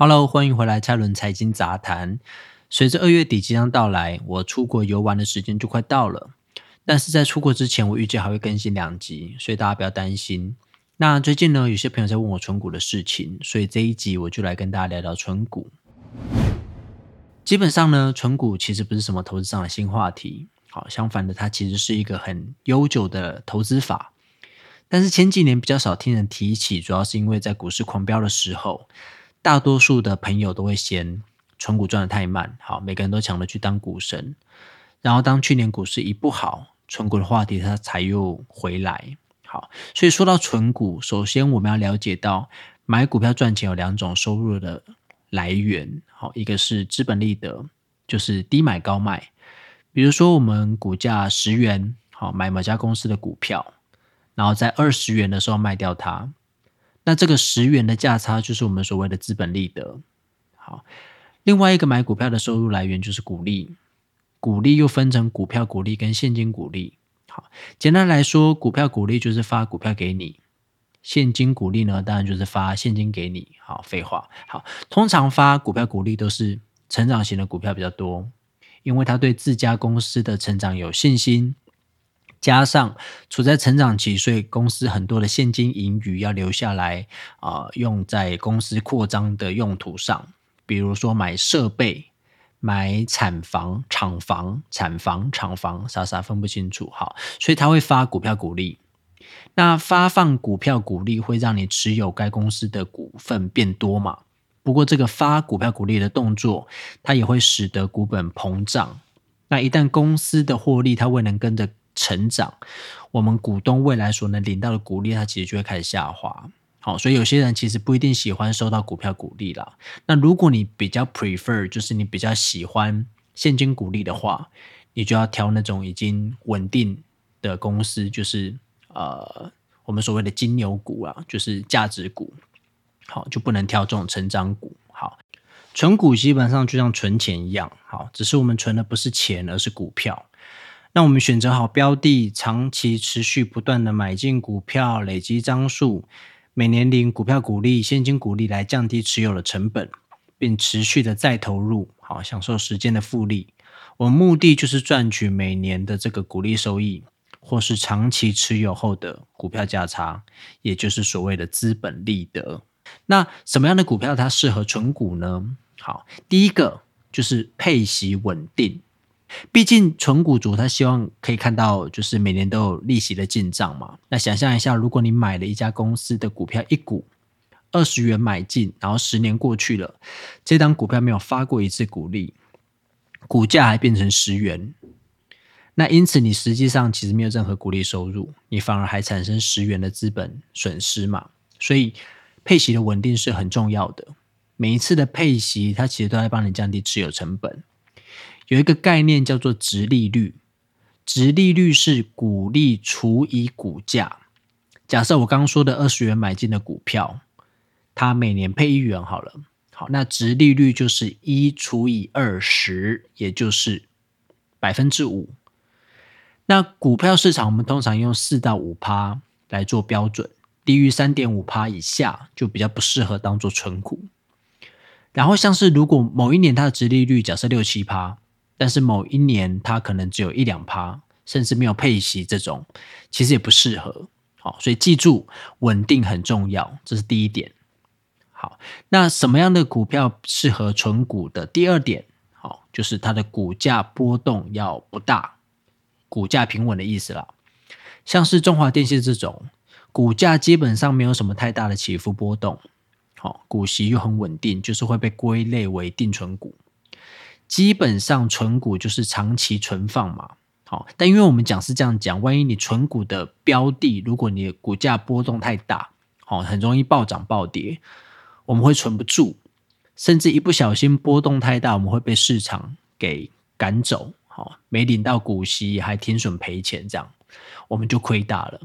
Hello，欢迎回来蔡伦财经杂谈。随着二月底即将到来，我出国游玩的时间就快到了。但是在出国之前，我预计还会更新两集，所以大家不要担心。那最近呢，有些朋友在问我存股的事情，所以这一集我就来跟大家聊聊存股。基本上呢，存股其实不是什么投资上的新话题，好，相反的，它其实是一个很悠久的投资法。但是前几年比较少听人提起，主要是因为在股市狂飙的时候，大多数的朋友都会嫌存股赚的太慢，好，每个人都抢着去当股神。然后当去年股市一不好，存股的话题它才又回来。好，所以说到存股，首先我们要了解到买股票赚钱有两种收入的。来源好，一个是资本利得，就是低买高卖。比如说，我们股价十元，好买某家公司的股票，然后在二十元的时候卖掉它，那这个十元的价差就是我们所谓的资本利得。好，另外一个买股票的收入来源就是股利，股利又分成股票股利跟现金股利。好，简单来说，股票股利就是发股票给你。现金股利呢，当然就是发现金给你。好，废话。好，通常发股票股利都是成长型的股票比较多，因为他对自家公司的成长有信心，加上处在成长期，所以公司很多的现金盈余要留下来啊，用在公司扩张的用途上，比如说买设备、买产房、厂房、产房、厂房，傻傻分不清楚。好，所以他会发股票股利。那发放股票股利会让你持有该公司的股份变多嘛？不过这个发股票股利的动作，它也会使得股本膨胀。那一旦公司的获利它未能跟着成长，我们股东未来所能领到的股利，它其实就会开始下滑。好，所以有些人其实不一定喜欢收到股票股利啦。那如果你比较 prefer，就是你比较喜欢现金股利的话，你就要挑那种已经稳定的公司，就是。呃，我们所谓的金牛股啊，就是价值股，好就不能挑这种成长股。好，存股基本上就像存钱一样，好，只是我们存的不是钱，而是股票。那我们选择好标的，长期持续不断的买进股票，累积张数，每年领股票股利、现金股利来降低持有的成本，并持续的再投入，好享受时间的复利。我们目的就是赚取每年的这个股利收益。或是长期持有后的股票价差，也就是所谓的资本利得。那什么样的股票它适合存股呢？好，第一个就是配息稳定。毕竟存股族他希望可以看到，就是每年都有利息的进账嘛。那想象一下，如果你买了一家公司的股票，一股二十元买进，然后十年过去了，这张股票没有发过一次股利，股价还变成十元。那因此，你实际上其实没有任何股利收入，你反而还产生十元的资本损失嘛？所以配息的稳定是很重要的。每一次的配息，它其实都在帮你降低持有成本。有一个概念叫做值利率，值利率是股利除以股价。假设我刚刚说的二十元买进的股票，它每年配一元好了，好，那值利率就是一除以二十，也就是百分之五。那股票市场，我们通常用四到五趴来做标准，低于三点五趴以下就比较不适合当做存股。然后像是如果某一年它的值利率假设六七趴，但是某一年它可能只有一两趴，甚至没有配息这种，其实也不适合。好，所以记住稳定很重要，这是第一点。好，那什么样的股票适合存股的？第二点，好，就是它的股价波动要不大。股价平稳的意思啦，像是中华电信这种，股价基本上没有什么太大的起伏波动，好，股息又很稳定，就是会被归类为定存股。基本上存股就是长期存放嘛，好，但因为我们讲是这样讲，万一你存股的标的，如果你的股价波动太大，好，很容易暴涨暴跌，我们会存不住，甚至一不小心波动太大，我们会被市场给赶走。好，没领到股息还停损赔钱，这样我们就亏大了。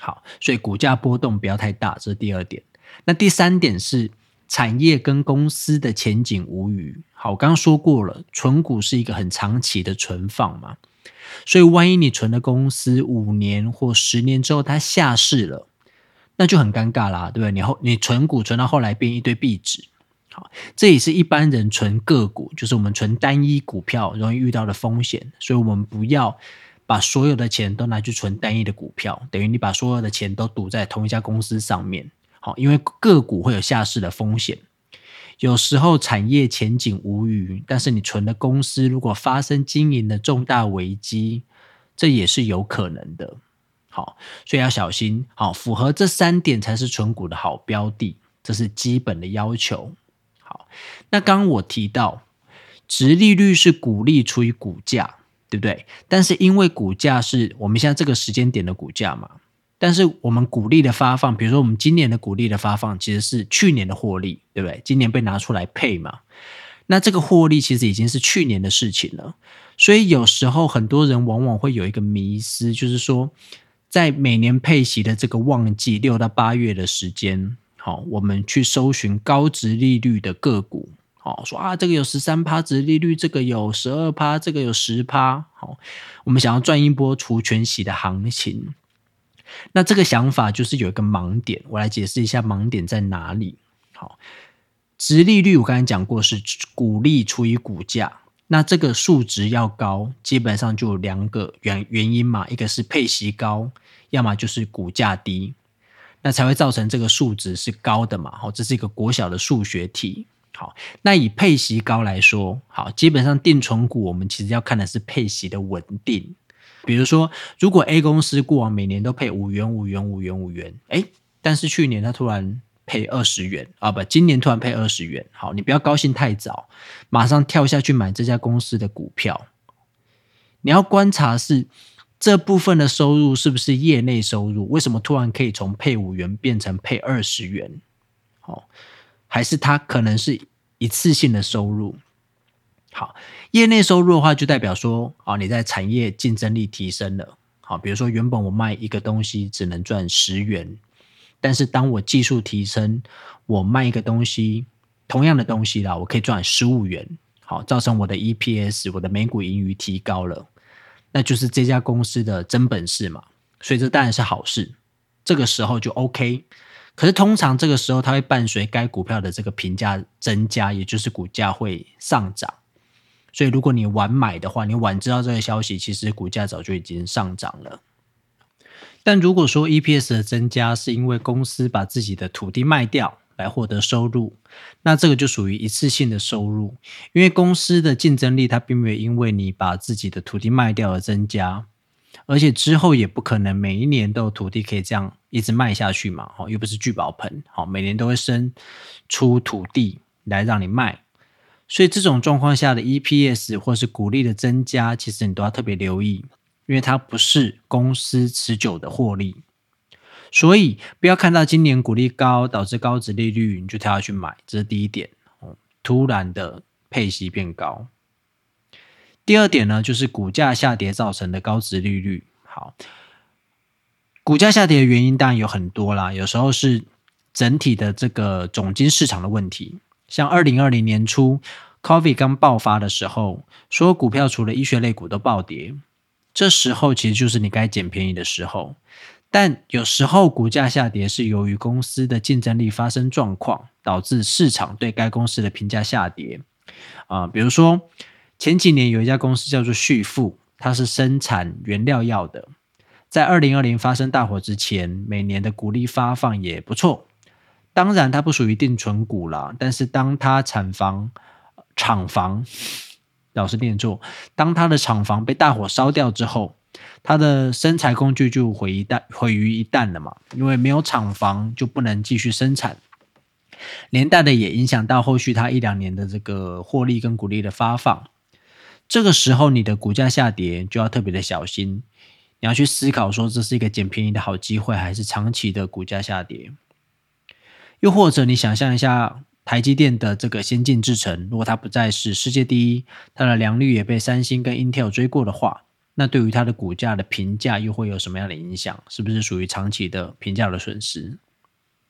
好，所以股价波动不要太大，这是第二点。那第三点是产业跟公司的前景无虞。好，我刚刚说过了，存股是一个很长期的存放嘛，所以万一你存的公司五年或十年之后它下市了，那就很尴尬啦，对不对？你后你存股存到后来变一堆壁纸，好，这也是一般人存个股，就是我们存单一股票容易遇到的风险，所以我们不要把所有的钱都拿去存单一的股票，等于你把所有的钱都赌在同一家公司上面。好，因为个股会有下市的风险，有时候产业前景无虞，但是你存的公司如果发生经营的重大危机，这也是有可能的。好，所以要小心。好，符合这三点才是存股的好标的，这是基本的要求。好，那刚刚我提到，值利率是股利除以股价，对不对？但是因为股价是我们现在这个时间点的股价嘛，但是我们股利的发放，比如说我们今年的股利的发放，其实是去年的获利，对不对？今年被拿出来配嘛，那这个获利其实已经是去年的事情了。所以有时候很多人往往会有一个迷思，就是说。在每年配息的这个旺季，六到八月的时间，好，我们去搜寻高值利率的个股，好，说啊，这个有十三趴值利率，这个有十二趴，这个有十趴，好，我们想要赚一波除权息的行情。那这个想法就是有一个盲点，我来解释一下盲点在哪里。好，殖利率我刚才讲过是股利除以股价。那这个数值要高，基本上就有两个原原因嘛，一个是配息高，要么就是股价低，那才会造成这个数值是高的嘛。好，这是一个国小的数学题。好，那以配息高来说，好，基本上定存股我们其实要看的是配息的稳定。比如说，如果 A 公司过往每年都配五元、五元、五元、五元，哎，但是去年它突然。配二十元啊，不，今年突然配二十元，好，你不要高兴太早，马上跳下去买这家公司的股票。你要观察是这部分的收入是不是业内收入？为什么突然可以从配五元变成配二十元？好，还是它可能是一次性的收入？好，业内收入的话，就代表说啊，你在产业竞争力提升了。好，比如说原本我卖一个东西只能赚十元。但是当我技术提升，我卖一个东西，同样的东西啦，我可以赚十五元，好，造成我的 EPS，我的每股盈余提高了，那就是这家公司的真本事嘛，所以这当然是好事，这个时候就 OK。可是通常这个时候，它会伴随该股票的这个评价增加，也就是股价会上涨。所以如果你晚买的话，你晚知道这个消息，其实股价早就已经上涨了。但如果说 EPS 的增加是因为公司把自己的土地卖掉来获得收入，那这个就属于一次性的收入，因为公司的竞争力它并没有因为你把自己的土地卖掉而增加，而且之后也不可能每一年都有土地可以这样一直卖下去嘛，哦，又不是聚宝盆，好，每年都会生出土地来让你卖，所以这种状况下的 EPS 或是股利的增加，其实你都要特别留意。因为它不是公司持久的获利，所以不要看到今年股利高导致高值利率，你就跳下去买，这是第一点。突然的配息变高。第二点呢，就是股价下跌造成的高值利率。好，股价下跌的原因当然有很多啦，有时候是整体的这个总金市场的问题，像二零二零年初 Coffee 刚爆发的时候，所有股票除了医学类股都暴跌。这时候其实就是你该捡便宜的时候，但有时候股价下跌是由于公司的竞争力发生状况，导致市场对该公司的评价下跌。啊，比如说前几年有一家公司叫做旭富，它是生产原料药的，在二零二零发生大火之前，每年的股利发放也不错。当然，它不属于定存股了，但是当它产房厂房。老是念错。当它的厂房被大火烧掉之后，它的生产工具就毁一旦毁于一旦了嘛？因为没有厂房，就不能继续生产，连带的也影响到后续它一两年的这个获利跟股利的发放。这个时候，你的股价下跌就要特别的小心，你要去思考说，这是一个捡便宜的好机会，还是长期的股价下跌？又或者你想象一下。台积电的这个先进制程，如果它不再是世界第一，它的良率也被三星跟 Intel 追过的话，那对于它的股价的评价又会有什么样的影响？是不是属于长期的评价的损失？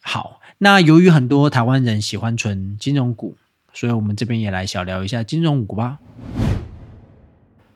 好，那由于很多台湾人喜欢存金融股，所以我们这边也来小聊一下金融股吧。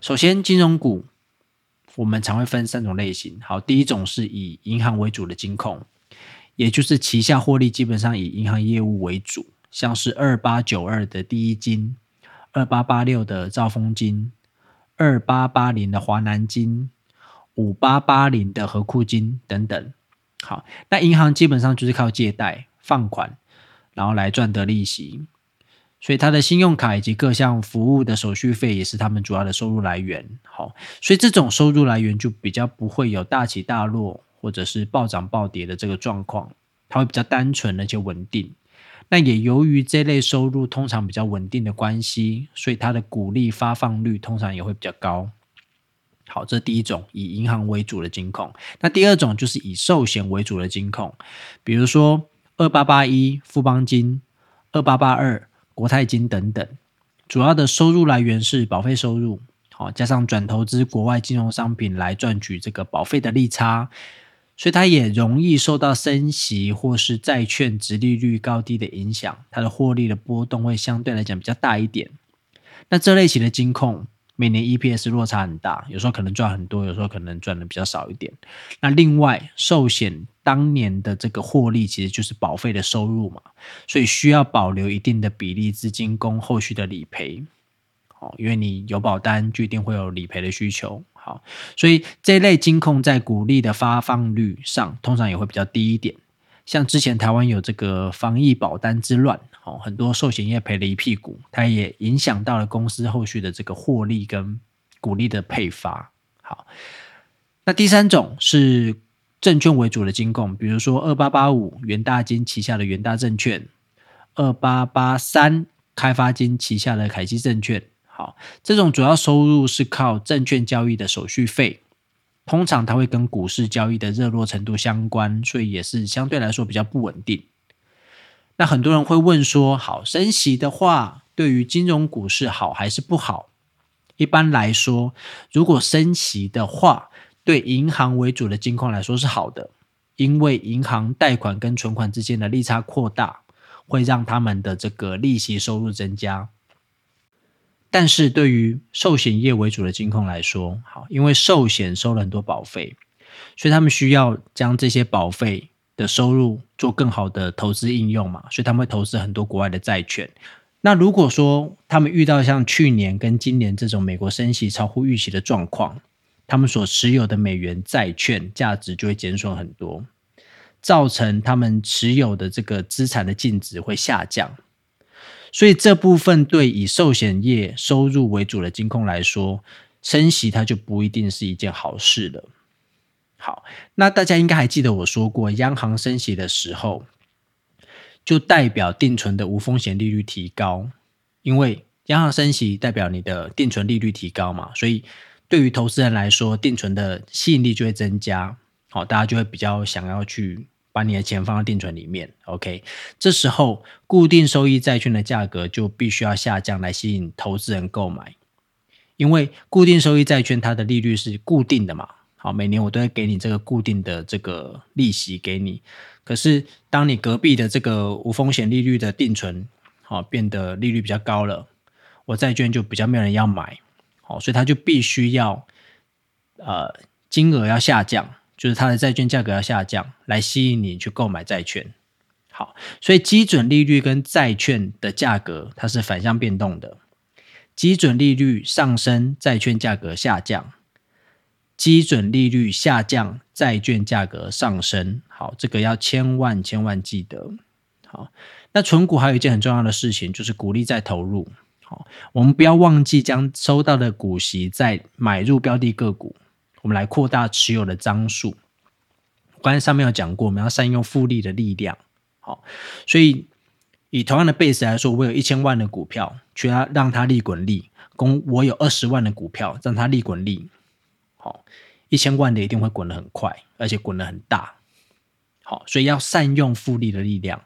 首先，金融股我们常会分三种类型。好，第一种是以银行为主的金控，也就是旗下获利基本上以银行业务为主。像是二八九二的第一金、二八八六的兆丰金、二八八零的华南金、五八八零的和库金等等。好，那银行基本上就是靠借贷、放款，然后来赚得利息。所以，它的信用卡以及各项服务的手续费也是他们主要的收入来源。好，所以这种收入来源就比较不会有大起大落，或者是暴涨暴跌的这个状况，它会比较单纯而且稳定。那也由于这类收入通常比较稳定的关系，所以它的股利发放率通常也会比较高。好，这第一种以银行为主的金控。那第二种就是以寿险为主的金控，比如说二八八一富邦金、二八八二。国泰金等等，主要的收入来源是保费收入，好加上转投资国外金融商品来赚取这个保费的利差，所以它也容易受到升息或是债券值利率高低的影响，它的获利的波动会相对来讲比较大一点。那这类型的金控。每年 EPS 落差很大，有时候可能赚很多，有时候可能赚的比较少一点。那另外，寿险当年的这个获利其实就是保费的收入嘛，所以需要保留一定的比例资金供后续的理赔。哦，因为你有保单，就一定会有理赔的需求。好，所以这类金控在股利的发放率上，通常也会比较低一点。像之前台湾有这个防疫保单之乱，哦，很多寿险业赔了一屁股，它也影响到了公司后续的这个获利跟股利的配发。好，那第三种是证券为主的金控，比如说二八八五元大金旗下的元大证券，二八八三开发金旗下的凯基证券。好，这种主要收入是靠证券交易的手续费。通常它会跟股市交易的热络程度相关，所以也是相对来说比较不稳定。那很多人会问说：好升息的话，对于金融股市好还是不好？一般来说，如果升息的话，对银行为主的金矿来说是好的，因为银行贷款跟存款之间的利差扩大，会让他们的这个利息收入增加。但是对于寿险业为主的金控来说，好，因为寿险收了很多保费，所以他们需要将这些保费的收入做更好的投资应用嘛，所以他们会投资很多国外的债券。那如果说他们遇到像去年跟今年这种美国升息超乎预期的状况，他们所持有的美元债券价值就会减损很多，造成他们持有的这个资产的净值会下降。所以这部分对以寿险业收入为主的金控来说，升息它就不一定是一件好事了。好，那大家应该还记得我说过，央行升息的时候，就代表定存的无风险利率提高，因为央行升息代表你的定存利率提高嘛，所以对于投资人来说，定存的吸引力就会增加。好，大家就会比较想要去。把你的钱放到定存里面，OK，这时候固定收益债券的价格就必须要下降来吸引投资人购买，因为固定收益债券它的利率是固定的嘛，好，每年我都会给你这个固定的这个利息给你，可是当你隔壁的这个无风险利率的定存，好变得利率比较高了，我债券就比较没有人要买，好，所以它就必须要呃金额要下降。就是它的债券价格要下降，来吸引你去购买债券。好，所以基准利率跟债券的价格它是反向变动的。基准利率上升，债券价格下降；基准利率下降，债券价格上升。好，这个要千万千万记得。好，那存股还有一件很重要的事情，就是股利再投入。好，我们不要忘记将收到的股息再买入标的个股。我们来扩大持有的张数。刚才上面有讲过，我们要善用复利的力量。好，所以以同样的 base 来说，我有一千万的股票，去它让它利滚利；供我有二十万的股票，让它利滚利。好，一千万的一定会滚得很快，而且滚得很大。好，所以要善用复利的力量，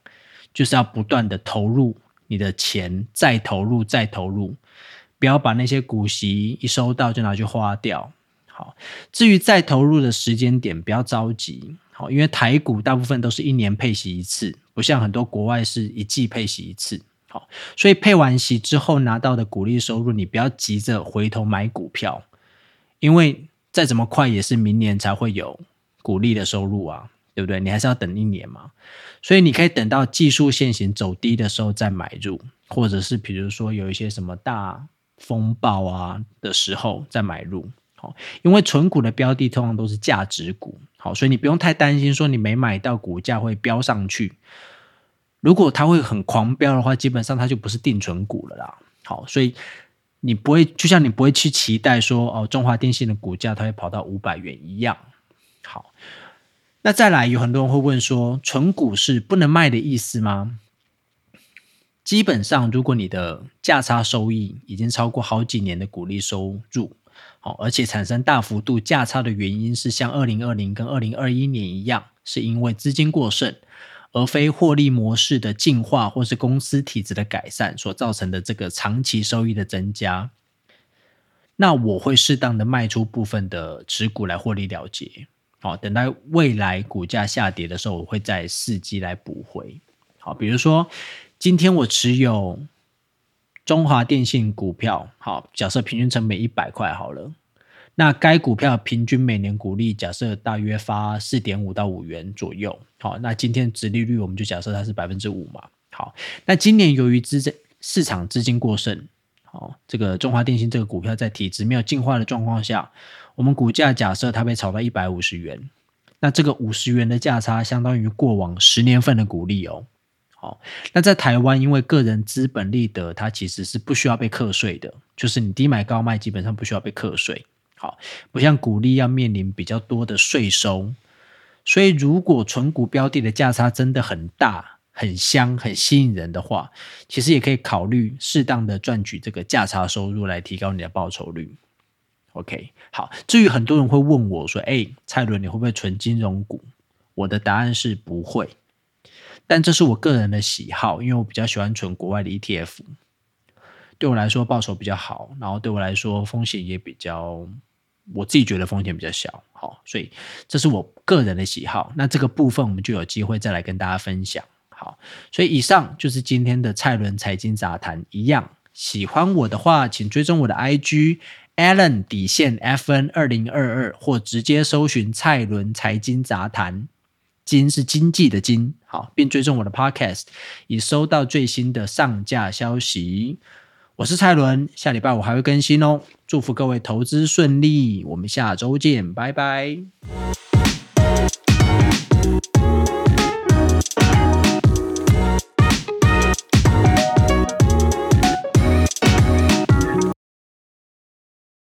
就是要不断的投入你的钱，再投入，再投入，不要把那些股息一收到就拿去花掉。好，至于再投入的时间点，不要着急。好，因为台股大部分都是一年配息一次，不像很多国外是一季配息一次。好，所以配完息之后拿到的股利收入，你不要急着回头买股票，因为再怎么快也是明年才会有股利的收入啊，对不对？你还是要等一年嘛。所以你可以等到技术线型走低的时候再买入，或者是比如说有一些什么大风暴啊的时候再买入。好，因为纯股的标的通常都是价值股，好，所以你不用太担心说你没买到股价会飙上去。如果它会很狂飙的话，基本上它就不是定存股了啦。好，所以你不会就像你不会去期待说哦，中华电信的股价它会跑到五百元一样。好，那再来有很多人会问说，纯股是不能卖的意思吗？基本上，如果你的价差收益已经超过好几年的股利收入。好，而且产生大幅度价差的原因是像二零二零跟二零二一年一样，是因为资金过剩，而非获利模式的进化或是公司体质的改善所造成的这个长期收益的增加。那我会适当的卖出部分的持股来获利了结。好，等待未来股价下跌的时候，我会再伺机来补回。好，比如说今天我持有。中华电信股票，好，假设平均成本一百块好了，那该股票平均每年股利假设大约发四点五到五元左右，好，那今天值利率我们就假设它是百分之五嘛，好，那今年由于资市场资金过剩，好，这个中华电信这个股票在体质没有进化的状况下，我们股价假设它被炒到一百五十元，那这个五十元的价差相当于过往十年份的股利哦。好，那在台湾，因为个人资本利得，它其实是不需要被课税的，就是你低买高卖，基本上不需要被课税。好，不像股利要面临比较多的税收，所以如果纯股标的的价差真的很大、很香、很吸引人的话，其实也可以考虑适当的赚取这个价差收入来提高你的报酬率。OK，好，至于很多人会问我说：“哎，蔡伦，你会不会存金融股？”我的答案是不会。但这是我个人的喜好，因为我比较喜欢存国外的 ETF，对我来说报酬比较好，然后对我来说风险也比较，我自己觉得风险比较小，好，所以这是我个人的喜好。那这个部分我们就有机会再来跟大家分享。好，所以以上就是今天的蔡伦财经杂谈。一样喜欢我的话，请追踪我的 IG Allen 底线 FN 二零二二，或直接搜寻蔡伦财经杂谈。金是经济的金，好，并追踪我的 Podcast，以收到最新的上架消息。我是蔡伦，下礼拜我还会更新哦。祝福各位投资顺利，我们下周见，拜拜。